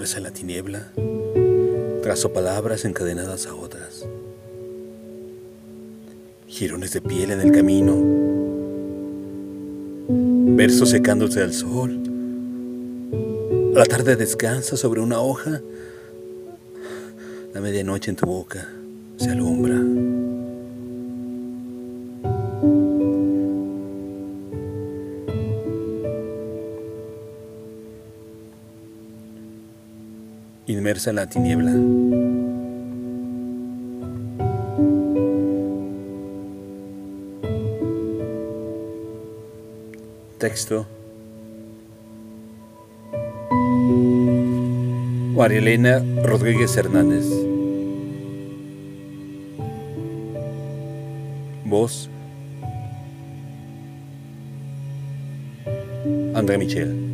en la tiniebla, trazo palabras encadenadas a otras. Girones de piel en el camino, versos secándose al sol. La tarde descansa sobre una hoja, la medianoche en tu boca se alumbra. Inmersa en la tiniebla. Texto. Marielena Rodríguez Hernández. Voz. André Michel.